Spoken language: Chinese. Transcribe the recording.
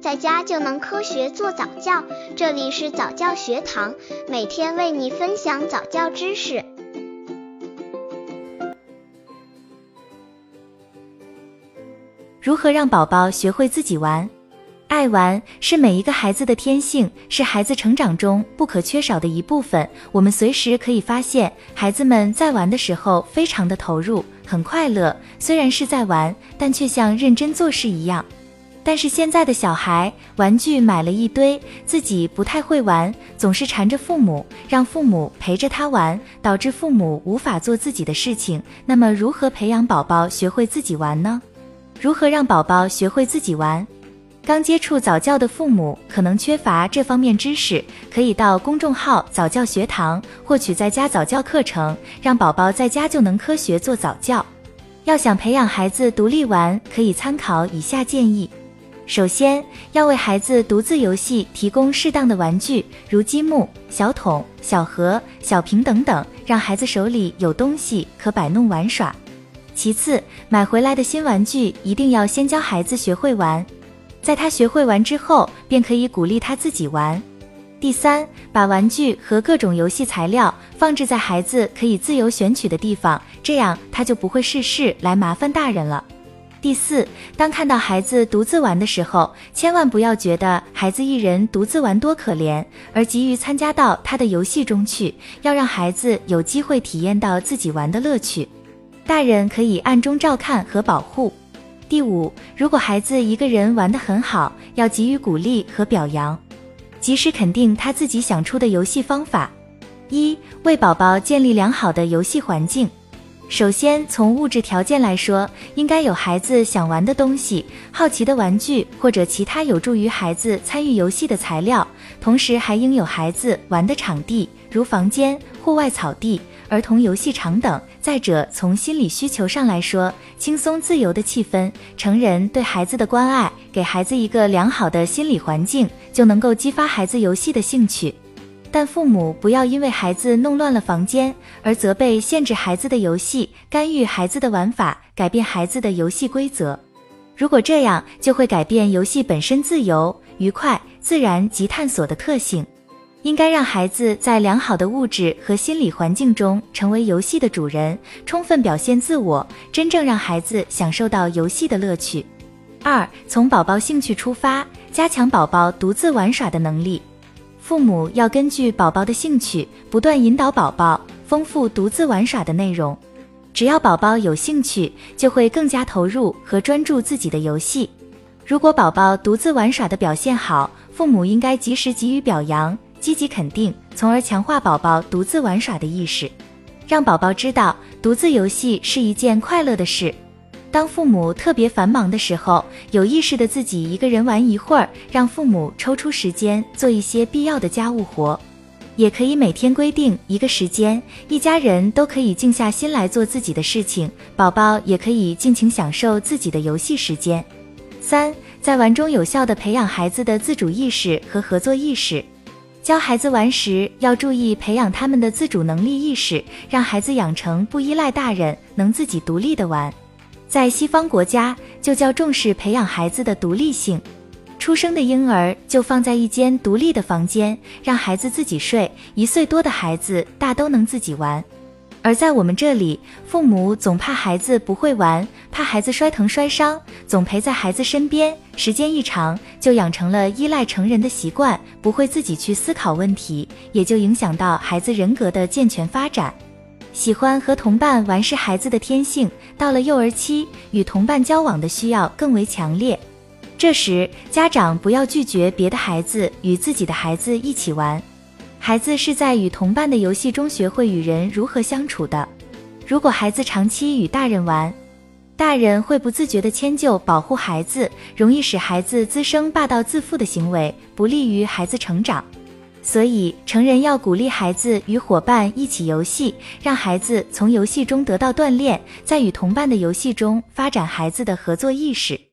在家就能科学做早教。这里是早教学堂，每天为你分享早教知识。如何让宝宝学会自己玩？爱玩是每一个孩子的天性，是孩子成长中不可缺少的一部分。我们随时可以发现，孩子们在玩的时候非常的投入，很快乐。虽然是在玩，但却像认真做事一样。但是现在的小孩，玩具买了一堆，自己不太会玩，总是缠着父母，让父母陪着他玩，导致父母无法做自己的事情。那么，如何培养宝宝学会自己玩呢？如何让宝宝学会自己玩？刚接触早教的父母可能缺乏这方面知识，可以到公众号早教学堂获取在家早教课程，让宝宝在家就能科学做早教。要想培养孩子独立玩，可以参考以下建议：首先，要为孩子独自游戏提供适当的玩具，如积木、小桶、小盒、小瓶等等，让孩子手里有东西可摆弄玩耍。其次，买回来的新玩具一定要先教孩子学会玩。在他学会玩之后，便可以鼓励他自己玩。第三，把玩具和各种游戏材料放置在孩子可以自由选取的地方，这样他就不会事事来麻烦大人了。第四，当看到孩子独自玩的时候，千万不要觉得孩子一人独自玩多可怜，而急于参加到他的游戏中去，要让孩子有机会体验到自己玩的乐趣。大人可以暗中照看和保护。第五，如果孩子一个人玩得很好，要给予鼓励和表扬，及时肯定他自己想出的游戏方法。一，为宝宝建立良好的游戏环境。首先，从物质条件来说，应该有孩子想玩的东西、好奇的玩具或者其他有助于孩子参与游戏的材料，同时还应有孩子玩的场地，如房间、户外草地。儿童游戏场等。再者，从心理需求上来说，轻松自由的气氛，成人对孩子的关爱，给孩子一个良好的心理环境，就能够激发孩子游戏的兴趣。但父母不要因为孩子弄乱了房间而责备、限制孩子的游戏，干预孩子的玩法，改变孩子的游戏规则。如果这样，就会改变游戏本身自由、愉快、自然及探索的特性。应该让孩子在良好的物质和心理环境中成为游戏的主人，充分表现自我，真正让孩子享受到游戏的乐趣。二、从宝宝兴趣出发，加强宝宝独自玩耍的能力。父母要根据宝宝的兴趣，不断引导宝宝，丰富独自玩耍的内容。只要宝宝有兴趣，就会更加投入和专注自己的游戏。如果宝宝独自玩耍的表现好，父母应该及时给予表扬。积极肯定，从而强化宝宝独自玩耍的意识，让宝宝知道独自游戏是一件快乐的事。当父母特别繁忙的时候，有意识的自己一个人玩一会儿，让父母抽出时间做一些必要的家务活。也可以每天规定一个时间，一家人都可以静下心来做自己的事情，宝宝也可以尽情享受自己的游戏时间。三，在玩中有效的培养孩子的自主意识和合作意识。教孩子玩时，要注意培养他们的自主能力意识，让孩子养成不依赖大人、能自己独立的玩。在西方国家，就较重视培养孩子的独立性，出生的婴儿就放在一间独立的房间，让孩子自己睡，一岁多的孩子大都能自己玩。而在我们这里，父母总怕孩子不会玩，怕孩子摔疼摔伤，总陪在孩子身边，时间一长，就养成了依赖成人的习惯，不会自己去思考问题，也就影响到孩子人格的健全发展。喜欢和同伴玩是孩子的天性，到了幼儿期，与同伴交往的需要更为强烈。这时，家长不要拒绝别的孩子与自己的孩子一起玩。孩子是在与同伴的游戏中学会与人如何相处的。如果孩子长期与大人玩，大人会不自觉地迁就保护孩子，容易使孩子滋生霸道自负的行为，不利于孩子成长。所以，成人要鼓励孩子与伙伴一起游戏，让孩子从游戏中得到锻炼，在与同伴的游戏中发展孩子的合作意识。